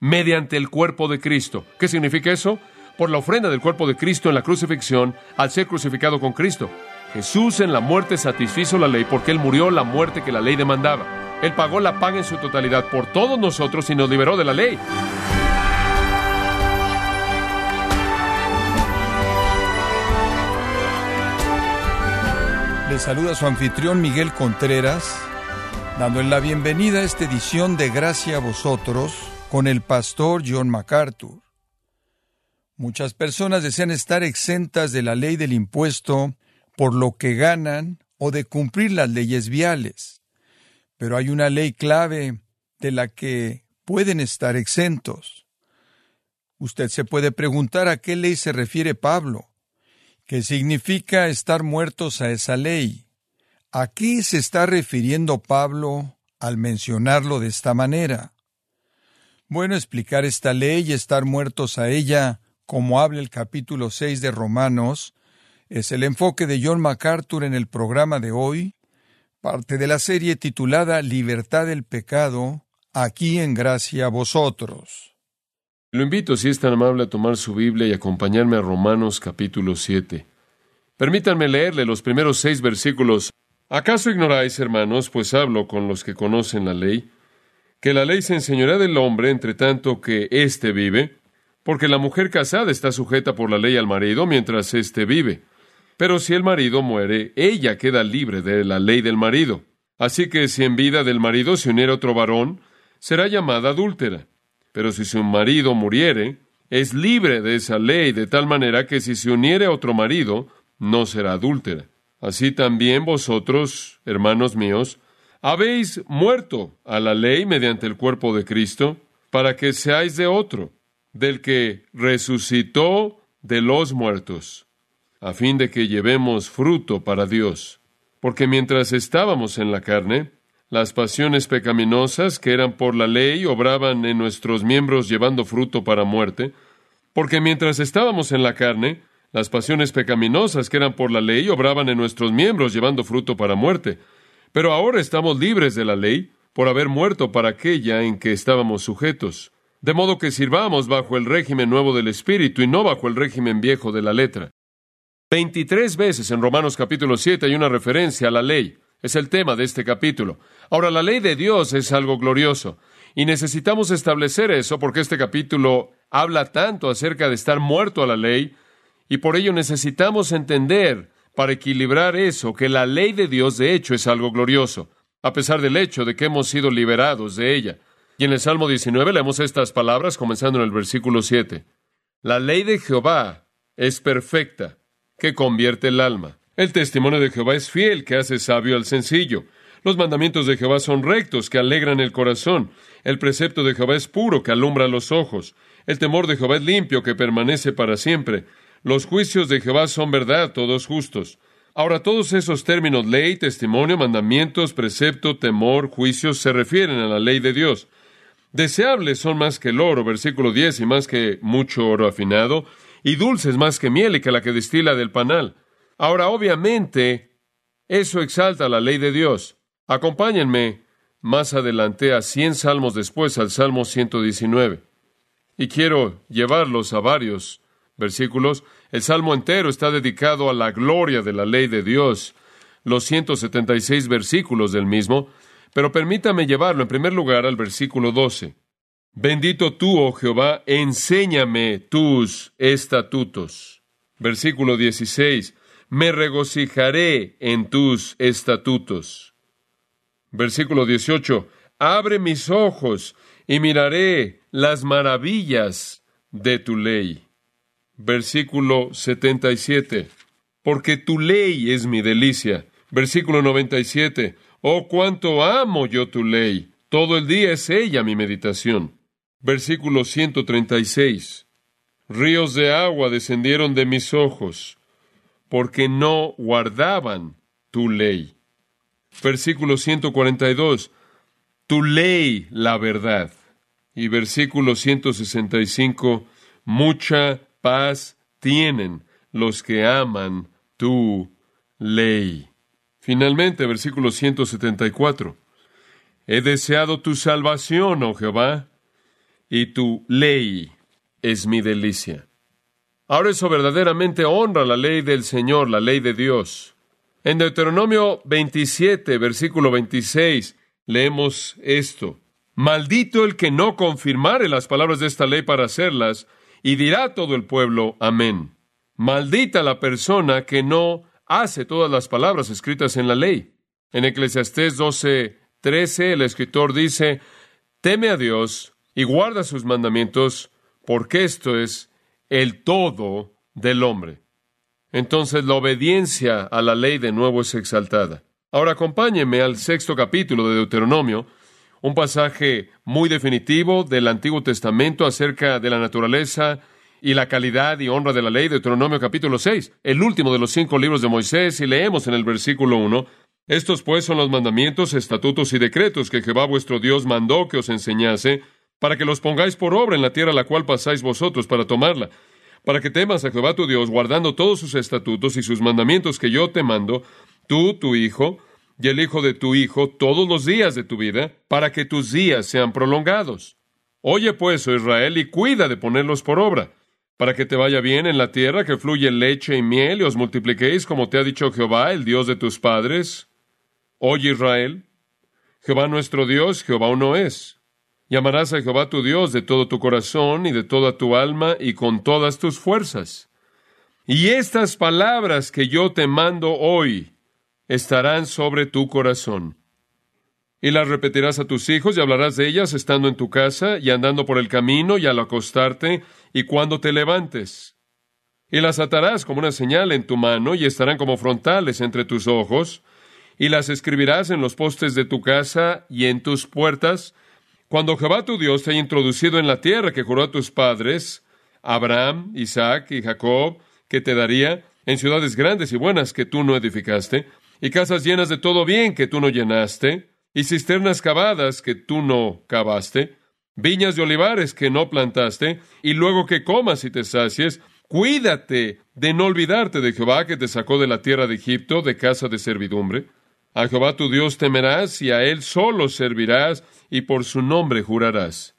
mediante el cuerpo de Cristo. ¿Qué significa eso? Por la ofrenda del cuerpo de Cristo en la crucifixión al ser crucificado con Cristo. Jesús en la muerte satisfizo la ley porque Él murió la muerte que la ley demandaba. Él pagó la paga en su totalidad por todos nosotros y nos liberó de la ley. Le saluda su anfitrión Miguel Contreras, dándole la bienvenida a esta edición de Gracia a vosotros con el pastor John MacArthur. Muchas personas desean estar exentas de la ley del impuesto por lo que ganan o de cumplir las leyes viales. Pero hay una ley clave de la que pueden estar exentos. Usted se puede preguntar a qué ley se refiere Pablo. ¿Qué significa estar muertos a esa ley? ¿A qué se está refiriendo Pablo al mencionarlo de esta manera? Bueno, explicar esta ley y estar muertos a ella, como habla el capítulo 6 de Romanos, es el enfoque de John MacArthur en el programa de hoy, parte de la serie titulada Libertad del Pecado, aquí en Gracia a vosotros. Lo invito, si es tan amable, a tomar su Biblia y acompañarme a Romanos capítulo 7. Permítanme leerle los primeros seis versículos. ¿Acaso ignoráis, hermanos, pues hablo con los que conocen la ley, que la ley se enseñará del hombre entre tanto que éste vive? Porque la mujer casada está sujeta por la ley al marido mientras éste vive. Pero si el marido muere, ella queda libre de la ley del marido. Así que si en vida del marido se uniera otro varón, será llamada adúltera. Pero si su marido muriere, es libre de esa ley, de tal manera que si se uniere a otro marido, no será adúltera. Así también vosotros, hermanos míos, habéis muerto a la ley mediante el cuerpo de Cristo, para que seáis de otro, del que resucitó de los muertos, a fin de que llevemos fruto para Dios. Porque mientras estábamos en la carne, las pasiones pecaminosas que eran por la ley obraban en nuestros miembros llevando fruto para muerte, porque mientras estábamos en la carne, las pasiones pecaminosas que eran por la ley obraban en nuestros miembros llevando fruto para muerte. Pero ahora estamos libres de la ley por haber muerto para aquella en que estábamos sujetos. De modo que sirvamos bajo el régimen nuevo del Espíritu y no bajo el régimen viejo de la letra. Veintitrés veces en Romanos capítulo 7 hay una referencia a la ley. Es el tema de este capítulo. Ahora, la ley de Dios es algo glorioso y necesitamos establecer eso porque este capítulo habla tanto acerca de estar muerto a la ley y por ello necesitamos entender para equilibrar eso que la ley de Dios de hecho es algo glorioso, a pesar del hecho de que hemos sido liberados de ella. Y en el Salmo 19 leemos estas palabras comenzando en el versículo 7. La ley de Jehová es perfecta, que convierte el alma. El testimonio de Jehová es fiel, que hace sabio al sencillo. Los mandamientos de Jehová son rectos, que alegran el corazón. El precepto de Jehová es puro, que alumbra los ojos. El temor de Jehová es limpio, que permanece para siempre. Los juicios de Jehová son verdad, todos justos. Ahora, todos esos términos, ley, testimonio, mandamientos, precepto, temor, juicios, se refieren a la ley de Dios. Deseables son más que el oro, versículo 10, y más que mucho oro afinado, y dulces más que miel y que la que destila del panal. Ahora, obviamente, eso exalta la ley de Dios. Acompáñenme más adelante a 100 salmos después, al Salmo 119. Y quiero llevarlos a varios versículos. El salmo entero está dedicado a la gloria de la ley de Dios, los 176 versículos del mismo, pero permítame llevarlo en primer lugar al versículo 12. Bendito tú, oh Jehová, enséñame tus estatutos. Versículo 16 me regocijaré en tus estatutos. Versículo 18, abre mis ojos y miraré las maravillas de tu ley. Versículo 77, porque tu ley es mi delicia. Versículo 97, oh cuánto amo yo tu ley, todo el día es ella mi meditación. Versículo 136, ríos de agua descendieron de mis ojos porque no guardaban tu ley. Versículo 142, tu ley la verdad. Y versículo 165, mucha paz tienen los que aman tu ley. Finalmente, versículo 174, he deseado tu salvación, oh Jehová, y tu ley es mi delicia. Ahora eso verdaderamente honra la ley del Señor, la ley de Dios. En Deuteronomio 27, versículo 26, leemos esto. Maldito el que no confirmare las palabras de esta ley para hacerlas, y dirá todo el pueblo, amén. Maldita la persona que no hace todas las palabras escritas en la ley. En Eclesiastés 12, 13, el escritor dice, teme a Dios y guarda sus mandamientos, porque esto es el todo del hombre. Entonces la obediencia a la ley de nuevo es exaltada. Ahora acompáñeme al sexto capítulo de Deuteronomio, un pasaje muy definitivo del Antiguo Testamento acerca de la naturaleza y la calidad y honra de la ley, Deuteronomio capítulo 6, el último de los cinco libros de Moisés, y leemos en el versículo 1, estos pues son los mandamientos, estatutos y decretos que Jehová vuestro Dios mandó que os enseñase, para que los pongáis por obra en la tierra a la cual pasáis vosotros para tomarla para que temas a Jehová tu Dios, guardando todos sus estatutos y sus mandamientos que yo te mando, tú, tu hijo, y el hijo de tu hijo, todos los días de tu vida, para que tus días sean prolongados. Oye pues, oh Israel, y cuida de ponerlos por obra, para que te vaya bien en la tierra que fluye leche y miel, y os multipliquéis como te ha dicho Jehová, el Dios de tus padres. Oye Israel, Jehová nuestro Dios, Jehová uno es. Llamarás a Jehová tu Dios de todo tu corazón y de toda tu alma y con todas tus fuerzas. Y estas palabras que yo te mando hoy estarán sobre tu corazón. Y las repetirás a tus hijos y hablarás de ellas estando en tu casa y andando por el camino y al acostarte y cuando te levantes. Y las atarás como una señal en tu mano y estarán como frontales entre tus ojos, y las escribirás en los postes de tu casa y en tus puertas, cuando Jehová tu Dios te haya introducido en la tierra que juró a tus padres, Abraham, Isaac y Jacob, que te daría, en ciudades grandes y buenas que tú no edificaste, y casas llenas de todo bien que tú no llenaste, y cisternas cavadas que tú no cavaste, viñas de olivares que no plantaste, y luego que comas y te sacies, cuídate de no olvidarte de Jehová que te sacó de la tierra de Egipto, de casa de servidumbre. A Jehová tu Dios temerás y a él solo servirás y por su nombre jurarás.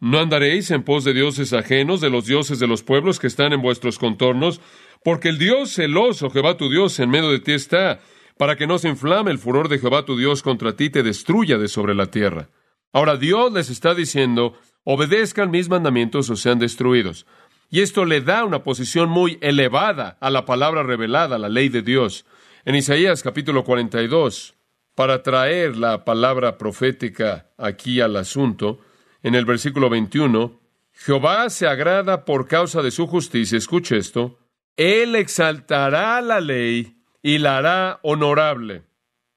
No andaréis en pos de dioses ajenos, de los dioses de los pueblos que están en vuestros contornos, porque el Dios celoso, Jehová tu Dios, en medio de ti está, para que no se inflame el furor de Jehová tu Dios contra ti y te destruya de sobre la tierra. Ahora Dios les está diciendo, obedezcan mis mandamientos o sean destruidos. Y esto le da una posición muy elevada a la palabra revelada, la ley de Dios. En Isaías capítulo 42, para traer la palabra profética aquí al asunto, en el versículo 21, Jehová se agrada por causa de su justicia, escuche esto, Él exaltará la ley y la hará honorable.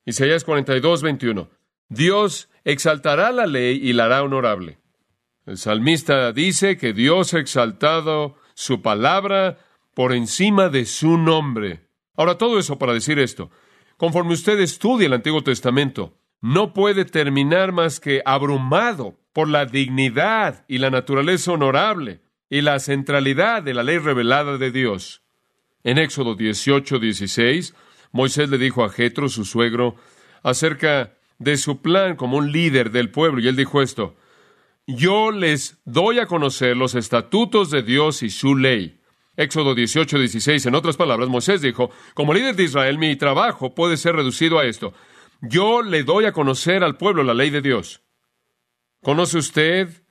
Isaías 42, 21. Dios exaltará la ley y la hará honorable. El salmista dice que Dios ha exaltado su palabra por encima de su nombre. Ahora, todo eso para decir esto. Conforme usted estudia el Antiguo Testamento, no puede terminar más que abrumado por la dignidad y la naturaleza honorable y la centralidad de la ley revelada de Dios. En Éxodo 18, 16, Moisés le dijo a Jetro, su suegro, acerca de su plan como un líder del pueblo, y él dijo esto: Yo les doy a conocer los estatutos de Dios y su ley. Éxodo 18, 16. En otras palabras, Moisés dijo, como líder de Israel, mi trabajo puede ser reducido a esto. Yo le doy a conocer al pueblo la ley de Dios. ¿Conoce usted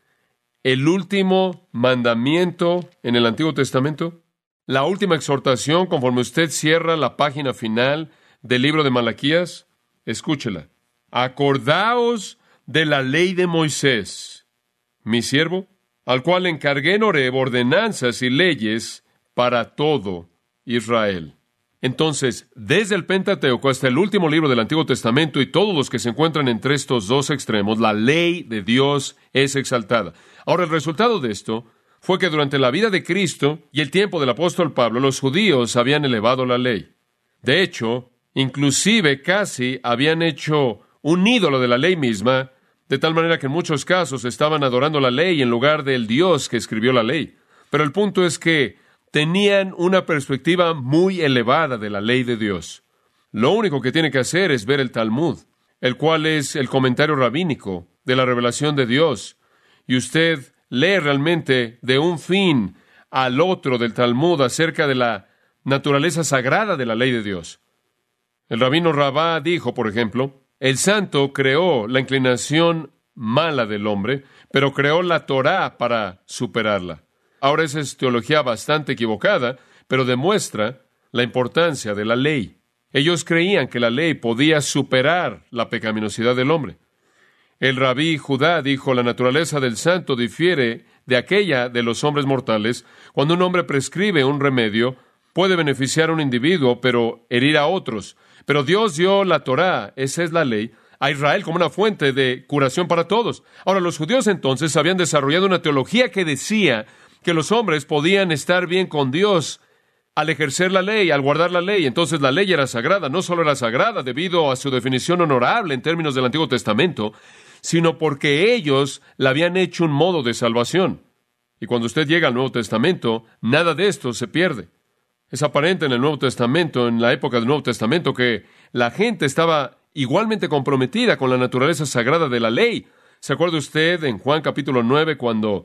el último mandamiento en el Antiguo Testamento? La última exhortación, conforme usted cierra la página final del libro de Malaquías, escúchela. Acordaos de la ley de Moisés, mi siervo, al cual encargué en ordenanzas y leyes para todo Israel. Entonces, desde el Pentateuco hasta el último libro del Antiguo Testamento y todos los que se encuentran entre estos dos extremos, la ley de Dios es exaltada. Ahora, el resultado de esto fue que durante la vida de Cristo y el tiempo del apóstol Pablo, los judíos habían elevado la ley. De hecho, inclusive casi habían hecho un ídolo de la ley misma, de tal manera que en muchos casos estaban adorando la ley en lugar del Dios que escribió la ley. Pero el punto es que tenían una perspectiva muy elevada de la ley de Dios. Lo único que tiene que hacer es ver el Talmud, el cual es el comentario rabínico de la revelación de Dios, y usted lee realmente de un fin al otro del Talmud acerca de la naturaleza sagrada de la ley de Dios. El rabino Rabá dijo, por ejemplo, el santo creó la inclinación mala del hombre, pero creó la Torá para superarla. Ahora esa es teología bastante equivocada, pero demuestra la importancia de la ley. Ellos creían que la ley podía superar la pecaminosidad del hombre. El rabí Judá dijo, la naturaleza del santo difiere de aquella de los hombres mortales. Cuando un hombre prescribe un remedio, puede beneficiar a un individuo, pero herir a otros. Pero Dios dio la Torá, esa es la ley, a Israel como una fuente de curación para todos. Ahora, los judíos entonces habían desarrollado una teología que decía que los hombres podían estar bien con Dios al ejercer la ley, al guardar la ley. Entonces la ley era sagrada, no solo era sagrada debido a su definición honorable en términos del Antiguo Testamento, sino porque ellos la habían hecho un modo de salvación. Y cuando usted llega al Nuevo Testamento, nada de esto se pierde. Es aparente en el Nuevo Testamento, en la época del Nuevo Testamento, que la gente estaba igualmente comprometida con la naturaleza sagrada de la ley. ¿Se acuerda usted en Juan capítulo 9 cuando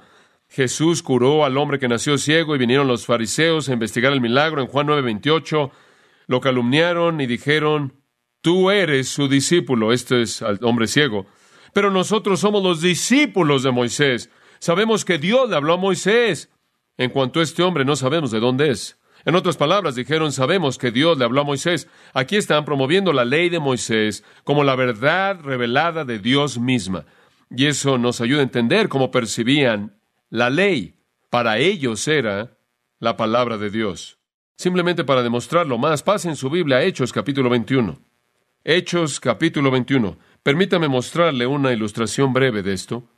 Jesús curó al hombre que nació ciego y vinieron los fariseos a investigar el milagro? En Juan 9, 28 lo calumniaron y dijeron, tú eres su discípulo, este es al hombre ciego, pero nosotros somos los discípulos de Moisés. Sabemos que Dios le habló a Moisés. En cuanto a este hombre no sabemos de dónde es. En otras palabras, dijeron, sabemos que Dios le habló a Moisés. Aquí están promoviendo la ley de Moisés como la verdad revelada de Dios misma. Y eso nos ayuda a entender cómo percibían la ley. Para ellos era la palabra de Dios. Simplemente para demostrarlo más, pasen su Biblia a Hechos capítulo 21. Hechos capítulo 21. Permítame mostrarle una ilustración breve de esto.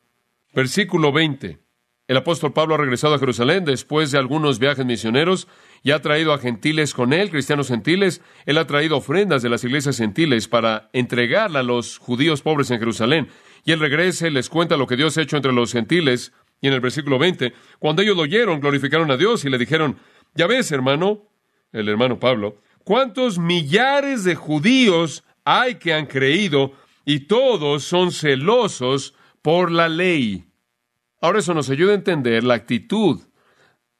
Versículo 20. El apóstol Pablo ha regresado a Jerusalén después de algunos viajes misioneros y ha traído a gentiles con él, cristianos gentiles. Él ha traído ofrendas de las iglesias gentiles para entregarla a los judíos pobres en Jerusalén. Y él regresa y les cuenta lo que Dios ha hecho entre los gentiles. Y en el versículo 20, cuando ellos lo oyeron, glorificaron a Dios y le dijeron, ya ves, hermano, el hermano Pablo, cuántos millares de judíos hay que han creído y todos son celosos por la ley. Ahora eso nos ayuda a entender la actitud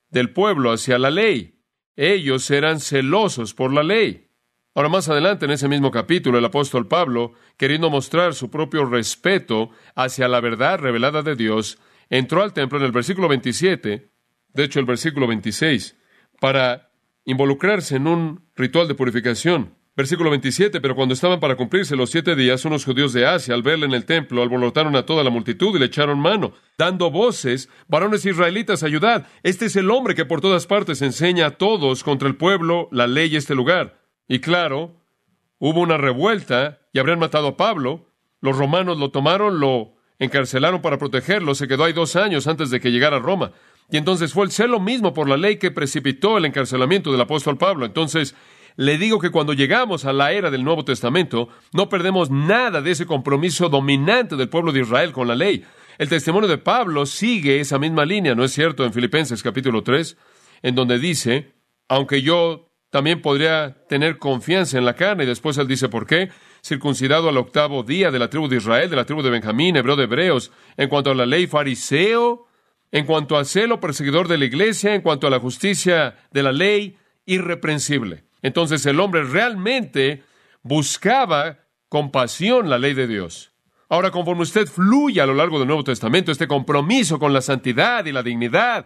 del pueblo hacia la ley. Ellos eran celosos por la ley. Ahora más adelante en ese mismo capítulo el apóstol Pablo, queriendo mostrar su propio respeto hacia la verdad revelada de Dios, entró al templo en el versículo 27, de hecho el versículo 26, para involucrarse en un ritual de purificación. Versículo 27, pero cuando estaban para cumplirse los siete días, unos judíos de Asia, al verle en el templo, alborotaron a toda la multitud y le echaron mano, dando voces, varones israelitas, ayudad. Este es el hombre que por todas partes enseña a todos contra el pueblo la ley y este lugar. Y claro, hubo una revuelta y habrían matado a Pablo. Los romanos lo tomaron, lo encarcelaron para protegerlo, se quedó ahí dos años antes de que llegara a Roma. Y entonces fue el celo mismo por la ley que precipitó el encarcelamiento del apóstol Pablo. Entonces, le digo que cuando llegamos a la era del Nuevo Testamento, no perdemos nada de ese compromiso dominante del pueblo de Israel con la ley. El testimonio de Pablo sigue esa misma línea, ¿no es cierto? En Filipenses capítulo 3, en donde dice, aunque yo también podría tener confianza en la carne, y después él dice, ¿por qué? Circuncidado al octavo día de la tribu de Israel, de la tribu de Benjamín, hebreo de hebreos, en cuanto a la ley fariseo, en cuanto al celo perseguidor de la iglesia, en cuanto a la justicia de la ley, irreprensible. Entonces el hombre realmente buscaba con pasión la ley de Dios. Ahora, conforme usted fluye a lo largo del Nuevo Testamento, este compromiso con la santidad y la dignidad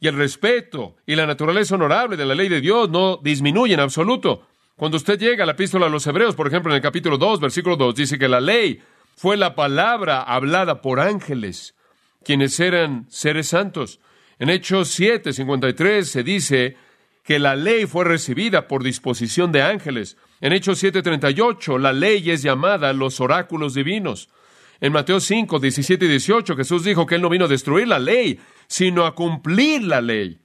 y el respeto y la naturaleza honorable de la ley de Dios no disminuye en absoluto. Cuando usted llega a la epístola a los Hebreos, por ejemplo, en el capítulo 2, versículo 2, dice que la ley fue la palabra hablada por ángeles, quienes eran seres santos. En Hechos 7, 53 se dice que la ley fue recibida por disposición de ángeles. En Hechos 7:38, la ley es llamada los oráculos divinos. En Mateo 5, 17 y 18, Jesús dijo que Él no vino a destruir la ley, sino a cumplir la ley.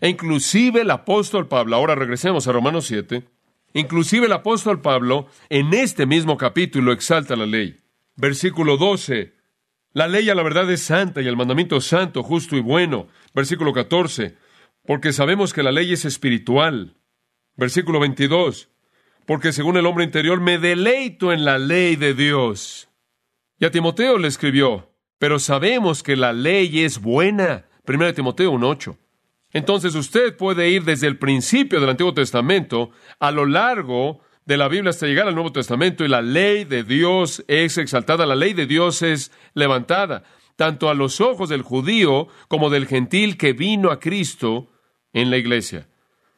E inclusive el apóstol Pablo, ahora regresemos a Romanos 7, inclusive el apóstol Pablo en este mismo capítulo exalta la ley. Versículo 12, la ley a la verdad es santa y el mandamiento es santo, justo y bueno. Versículo 14, porque sabemos que la ley es espiritual. Versículo 22, porque según el hombre interior me deleito en la ley de Dios. Y a Timoteo le escribió, Pero sabemos que la ley es buena. 1 Timoteo 1.8. Entonces usted puede ir desde el principio del Antiguo Testamento a lo largo de la Biblia hasta llegar al Nuevo Testamento y la ley de Dios es exaltada, la ley de Dios es levantada, tanto a los ojos del judío como del gentil que vino a Cristo en la iglesia.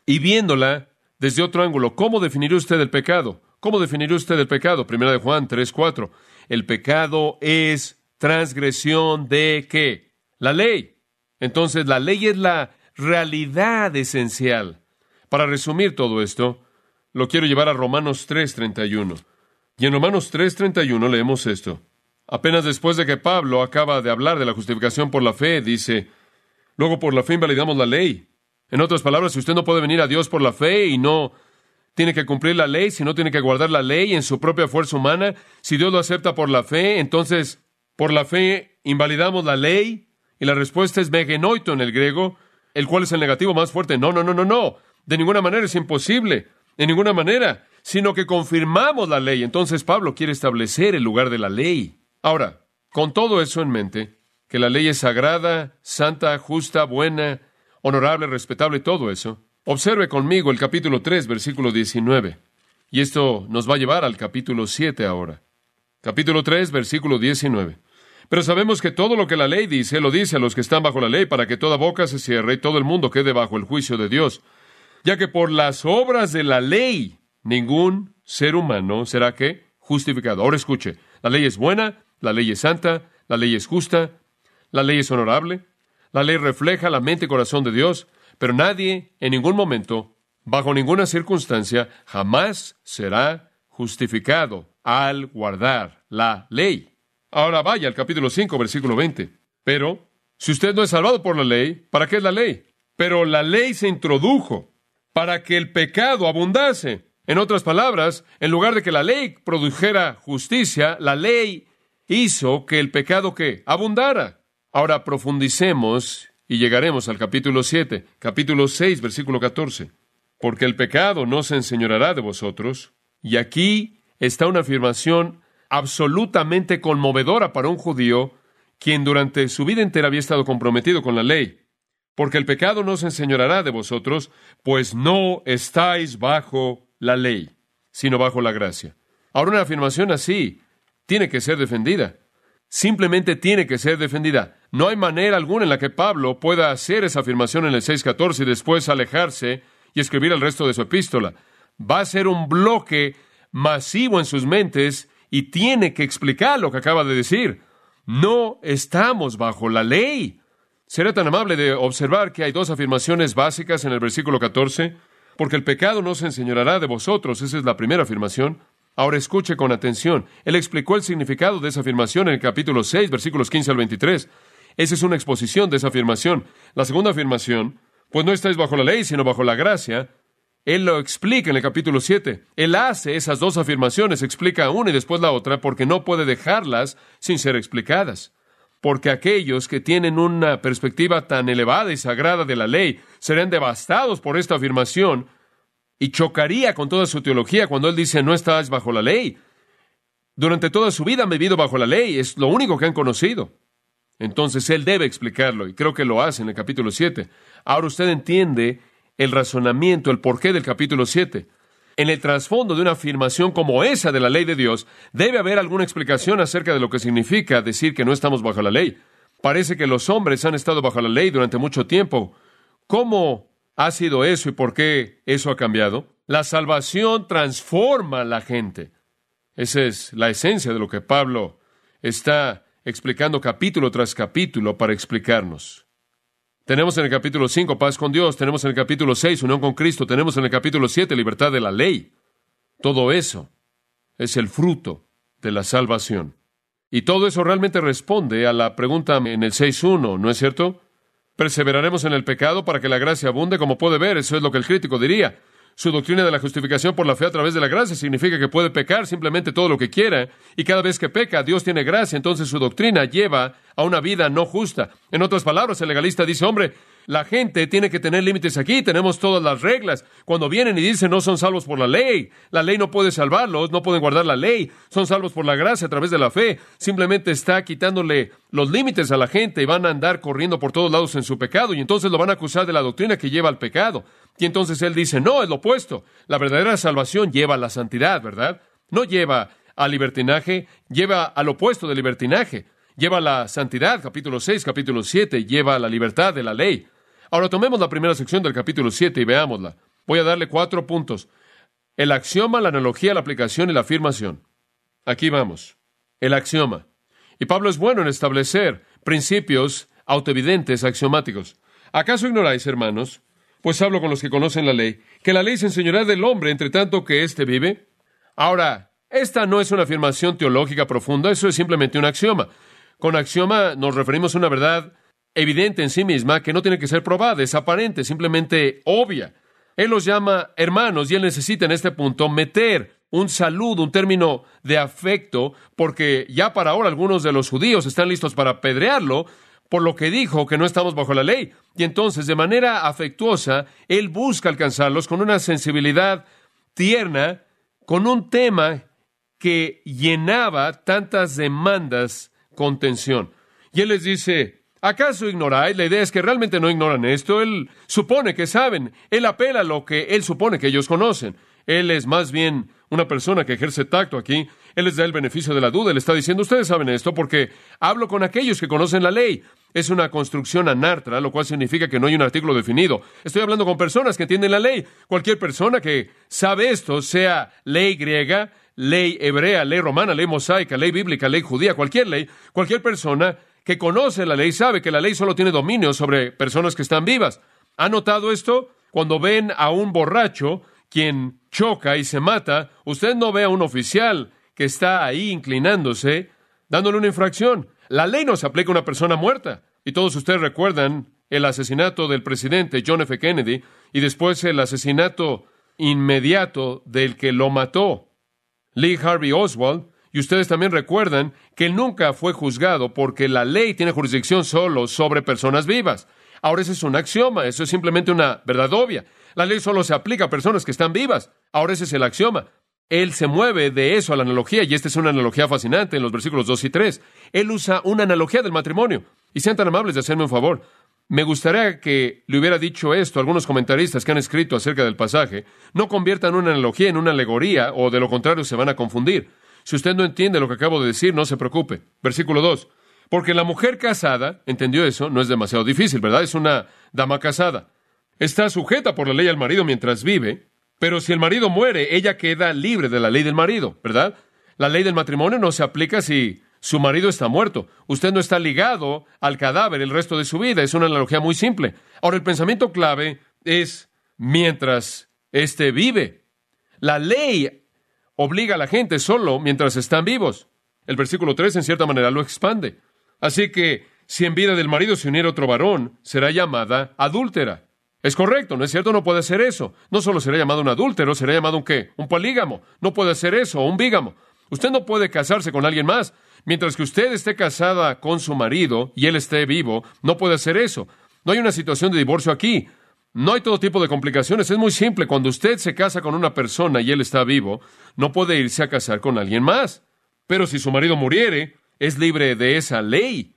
Y viéndola desde otro ángulo, ¿cómo definiría usted el pecado? ¿Cómo definiría usted el pecado? Primera de Juan 3.4. El pecado es transgresión de qué? La ley. Entonces la ley es la realidad esencial. Para resumir todo esto, lo quiero llevar a Romanos 3:31. Y en Romanos 3:31 leemos esto. Apenas después de que Pablo acaba de hablar de la justificación por la fe, dice, luego por la fe invalidamos la ley. En otras palabras, si usted no puede venir a Dios por la fe y no tiene que cumplir la ley, si no tiene que guardar la ley en su propia fuerza humana, si Dios lo acepta por la fe, entonces por la fe invalidamos la ley. Y la respuesta es megenoito en el griego, el cual es el negativo más fuerte. No, no, no, no, no. De ninguna manera es imposible. De ninguna manera. Sino que confirmamos la ley. Entonces Pablo quiere establecer el lugar de la ley. Ahora, con todo eso en mente, que la ley es sagrada, santa, justa, buena, honorable, respetable, todo eso, observe conmigo el capítulo 3, versículo 19. Y esto nos va a llevar al capítulo 7 ahora. Capítulo 3, versículo 19. Pero sabemos que todo lo que la ley dice, lo dice a los que están bajo la ley, para que toda boca se cierre y todo el mundo quede bajo el juicio de Dios. Ya que por las obras de la ley, ningún ser humano será que justificado. Ahora escuche, la ley es buena, la ley es santa, la ley es justa, la ley es honorable, la ley refleja la mente y corazón de Dios, pero nadie, en ningún momento, bajo ninguna circunstancia, jamás será justificado al guardar la ley. Ahora vaya al capítulo 5, versículo 20. Pero, si usted no es salvado por la ley, ¿para qué es la ley? Pero la ley se introdujo para que el pecado abundase. En otras palabras, en lugar de que la ley produjera justicia, la ley hizo que el pecado que abundara. Ahora profundicemos y llegaremos al capítulo 7, capítulo 6, versículo 14. Porque el pecado no se enseñorará de vosotros. Y aquí está una afirmación absolutamente conmovedora para un judío quien durante su vida entera había estado comprometido con la ley. Porque el pecado no se enseñorará de vosotros, pues no estáis bajo la ley, sino bajo la gracia. Ahora una afirmación así tiene que ser defendida. Simplemente tiene que ser defendida. No hay manera alguna en la que Pablo pueda hacer esa afirmación en el 6.14 y después alejarse y escribir el resto de su epístola. Va a ser un bloque masivo en sus mentes y tiene que explicar lo que acaba de decir. No estamos bajo la ley. ¿Será tan amable de observar que hay dos afirmaciones básicas en el versículo 14? Porque el pecado no se enseñará de vosotros. Esa es la primera afirmación. Ahora escuche con atención. Él explicó el significado de esa afirmación en el capítulo 6, versículos 15 al 23. Esa es una exposición de esa afirmación. La segunda afirmación, pues no estáis bajo la ley, sino bajo la gracia, él lo explica en el capítulo 7. Él hace esas dos afirmaciones, explica una y después la otra, porque no puede dejarlas sin ser explicadas. Porque aquellos que tienen una perspectiva tan elevada y sagrada de la ley serán devastados por esta afirmación y chocaría con toda su teología cuando él dice no estás bajo la ley. Durante toda su vida han vivido bajo la ley, es lo único que han conocido. Entonces él debe explicarlo y creo que lo hace en el capítulo 7. Ahora usted entiende el razonamiento, el porqué del capítulo 7. En el trasfondo de una afirmación como esa de la ley de Dios, debe haber alguna explicación acerca de lo que significa decir que no estamos bajo la ley. Parece que los hombres han estado bajo la ley durante mucho tiempo. ¿Cómo ha sido eso y por qué eso ha cambiado? La salvación transforma a la gente. Esa es la esencia de lo que Pablo está explicando capítulo tras capítulo para explicarnos. Tenemos en el capítulo 5 paz con Dios, tenemos en el capítulo 6 unión con Cristo, tenemos en el capítulo 7 libertad de la ley. Todo eso es el fruto de la salvación. Y todo eso realmente responde a la pregunta en el 6.1, ¿no es cierto? Perseveraremos en el pecado para que la gracia abunde, como puede ver, eso es lo que el crítico diría. Su doctrina de la justificación por la fe a través de la gracia significa que puede pecar simplemente todo lo que quiera y cada vez que peca Dios tiene gracia, entonces su doctrina lleva a una vida no justa. En otras palabras, el legalista dice, hombre, la gente tiene que tener límites aquí, tenemos todas las reglas. Cuando vienen y dicen no son salvos por la ley, la ley no puede salvarlos, no pueden guardar la ley, son salvos por la gracia a través de la fe, simplemente está quitándole los límites a la gente y van a andar corriendo por todos lados en su pecado y entonces lo van a acusar de la doctrina que lleva al pecado. Y entonces él dice, no, es lo opuesto. La verdadera salvación lleva a la santidad, ¿verdad? No lleva al libertinaje, lleva al opuesto del libertinaje. Lleva a la santidad, capítulo 6, capítulo 7, lleva a la libertad de la ley. Ahora tomemos la primera sección del capítulo 7 y veámosla. Voy a darle cuatro puntos. El axioma, la analogía, la aplicación y la afirmación. Aquí vamos. El axioma. Y Pablo es bueno en establecer principios autoevidentes axiomáticos. ¿Acaso ignoráis, hermanos, pues hablo con los que conocen la ley, que la ley se enseñará del hombre entre tanto que éste vive? Ahora, esta no es una afirmación teológica profunda, eso es simplemente un axioma. Con axioma nos referimos a una verdad evidente en sí misma que no tiene que ser probada, es aparente, simplemente obvia. Él los llama hermanos y él necesita en este punto meter un saludo, un término de afecto, porque ya para ahora algunos de los judíos están listos para apedrearlo por lo que dijo que no estamos bajo la ley. Y entonces, de manera afectuosa, él busca alcanzarlos con una sensibilidad tierna, con un tema que llenaba tantas demandas con tensión. Y él les dice, ¿Acaso ignoráis? La idea es que realmente no ignoran esto. Él supone que saben. Él apela a lo que él supone que ellos conocen. Él es más bien una persona que ejerce tacto aquí. Él les da el beneficio de la duda. Él está diciendo, ustedes saben esto porque hablo con aquellos que conocen la ley. Es una construcción anartra, lo cual significa que no hay un artículo definido. Estoy hablando con personas que entienden la ley. Cualquier persona que sabe esto, sea ley griega, ley hebrea, ley romana, ley mosaica, ley bíblica, ley judía, cualquier ley, cualquier persona que conoce la ley sabe que la ley solo tiene dominio sobre personas que están vivas. ¿Ha notado esto? Cuando ven a un borracho quien choca y se mata, usted no ve a un oficial que está ahí inclinándose, dándole una infracción. La ley no se aplica a una persona muerta. Y todos ustedes recuerdan el asesinato del presidente John F. Kennedy y después el asesinato inmediato del que lo mató, Lee Harvey Oswald, y ustedes también recuerdan que él nunca fue juzgado porque la ley tiene jurisdicción solo sobre personas vivas. Ahora ese es un axioma, eso es simplemente una verdad obvia. La ley solo se aplica a personas que están vivas. Ahora ese es el axioma. Él se mueve de eso a la analogía, y esta es una analogía fascinante en los versículos 2 y 3. Él usa una analogía del matrimonio. Y sean tan amables de hacerme un favor. Me gustaría que le hubiera dicho esto a algunos comentaristas que han escrito acerca del pasaje. No conviertan una analogía en una alegoría, o de lo contrario se van a confundir. Si usted no entiende lo que acabo de decir, no se preocupe. Versículo 2. Porque la mujer casada, entendió eso, no es demasiado difícil, ¿verdad? Es una dama casada. Está sujeta por la ley al marido mientras vive, pero si el marido muere, ella queda libre de la ley del marido, ¿verdad? La ley del matrimonio no se aplica si su marido está muerto. Usted no está ligado al cadáver el resto de su vida. Es una analogía muy simple. Ahora, el pensamiento clave es mientras éste vive. La ley obliga a la gente solo mientras están vivos. El versículo 3 en cierta manera lo expande. Así que si en vida del marido se uniera otro varón, será llamada adúltera. Es correcto, ¿no es cierto? No puede hacer eso. No solo será llamado un adúltero, será llamado un qué? Un polígamo. No puede hacer eso, un bígamo. Usted no puede casarse con alguien más. Mientras que usted esté casada con su marido y él esté vivo, no puede hacer eso. No hay una situación de divorcio aquí. No hay todo tipo de complicaciones. Es muy simple. Cuando usted se casa con una persona y él está vivo, no puede irse a casar con alguien más. Pero si su marido muriere, es libre de esa ley.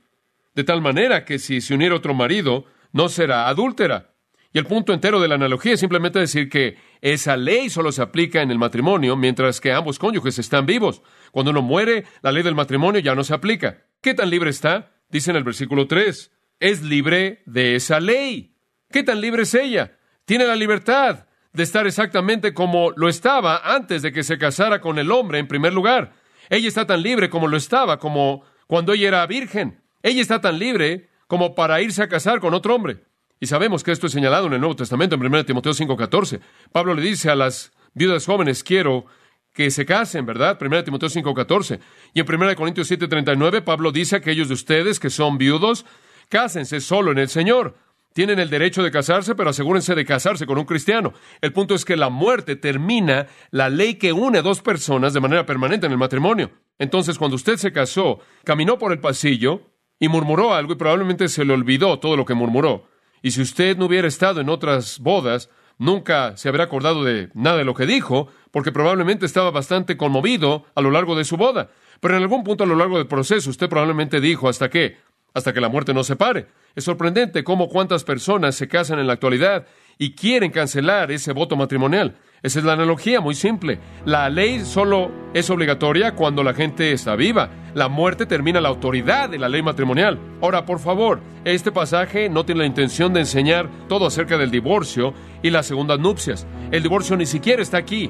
De tal manera que si se uniera otro marido, no será adúltera. Y el punto entero de la analogía es simplemente decir que esa ley solo se aplica en el matrimonio mientras que ambos cónyuges están vivos. Cuando uno muere, la ley del matrimonio ya no se aplica. ¿Qué tan libre está? Dice en el versículo 3. Es libre de esa ley. ¿Qué tan libre es ella? Tiene la libertad de estar exactamente como lo estaba antes de que se casara con el hombre en primer lugar. Ella está tan libre como lo estaba, como cuando ella era virgen. Ella está tan libre como para irse a casar con otro hombre. Y sabemos que esto es señalado en el Nuevo Testamento, en 1 Timoteo 5:14. Pablo le dice a las viudas jóvenes, quiero que se casen, ¿verdad? 1 Timoteo 5:14. Y en 1 Corintios 7:39, Pablo dice a aquellos de ustedes que son viudos, cásense solo en el Señor. Tienen el derecho de casarse, pero asegúrense de casarse con un cristiano. El punto es que la muerte termina la ley que une a dos personas de manera permanente en el matrimonio. Entonces, cuando usted se casó, caminó por el pasillo y murmuró algo y probablemente se le olvidó todo lo que murmuró. Y si usted no hubiera estado en otras bodas, nunca se habría acordado de nada de lo que dijo, porque probablemente estaba bastante conmovido a lo largo de su boda. Pero en algún punto a lo largo del proceso usted probablemente dijo hasta qué, hasta que la muerte nos separe. Es sorprendente cómo cuántas personas se casan en la actualidad y quieren cancelar ese voto matrimonial. Esa es la analogía, muy simple. La ley solo es obligatoria cuando la gente está viva. La muerte termina la autoridad de la ley matrimonial. Ahora, por favor, este pasaje no tiene la intención de enseñar todo acerca del divorcio y las segundas nupcias. El divorcio ni siquiera está aquí.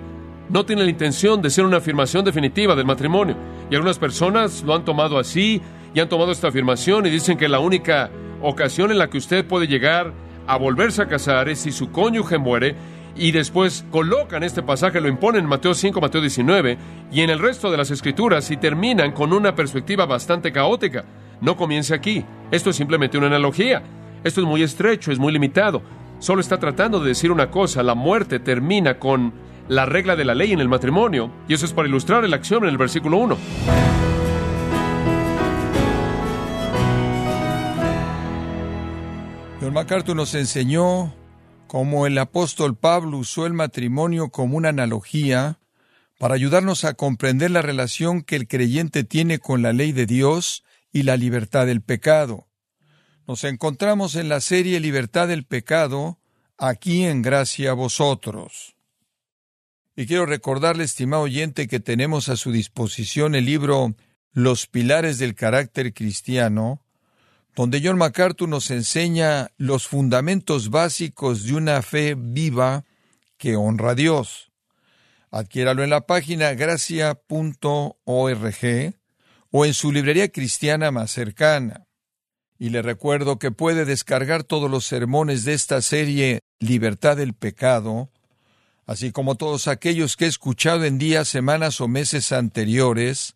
No tiene la intención de ser una afirmación definitiva del matrimonio. Y algunas personas lo han tomado así y han tomado esta afirmación y dicen que la única ocasión en la que usted puede llegar a volverse a casar es si su cónyuge muere y después colocan este pasaje, lo imponen en Mateo 5, Mateo 19 y en el resto de las escrituras y terminan con una perspectiva bastante caótica. No comience aquí. Esto es simplemente una analogía. Esto es muy estrecho, es muy limitado. Solo está tratando de decir una cosa. La muerte termina con la regla de la ley en el matrimonio. Y eso es para ilustrar el acción en el versículo 1. John MacArthur nos enseñó cómo el apóstol Pablo usó el matrimonio como una analogía para ayudarnos a comprender la relación que el creyente tiene con la ley de Dios y la libertad del pecado. Nos encontramos en la serie Libertad del Pecado, aquí en Gracia a vosotros. Y quiero recordarle, estimado oyente, que tenemos a su disposición el libro Los Pilares del Carácter Cristiano, donde John MacArthur nos enseña los fundamentos básicos de una fe viva que honra a Dios. Adquiéralo en la página gracia.org o en su librería cristiana más cercana. Y le recuerdo que puede descargar todos los sermones de esta serie Libertad del Pecado, así como todos aquellos que he escuchado en días, semanas o meses anteriores,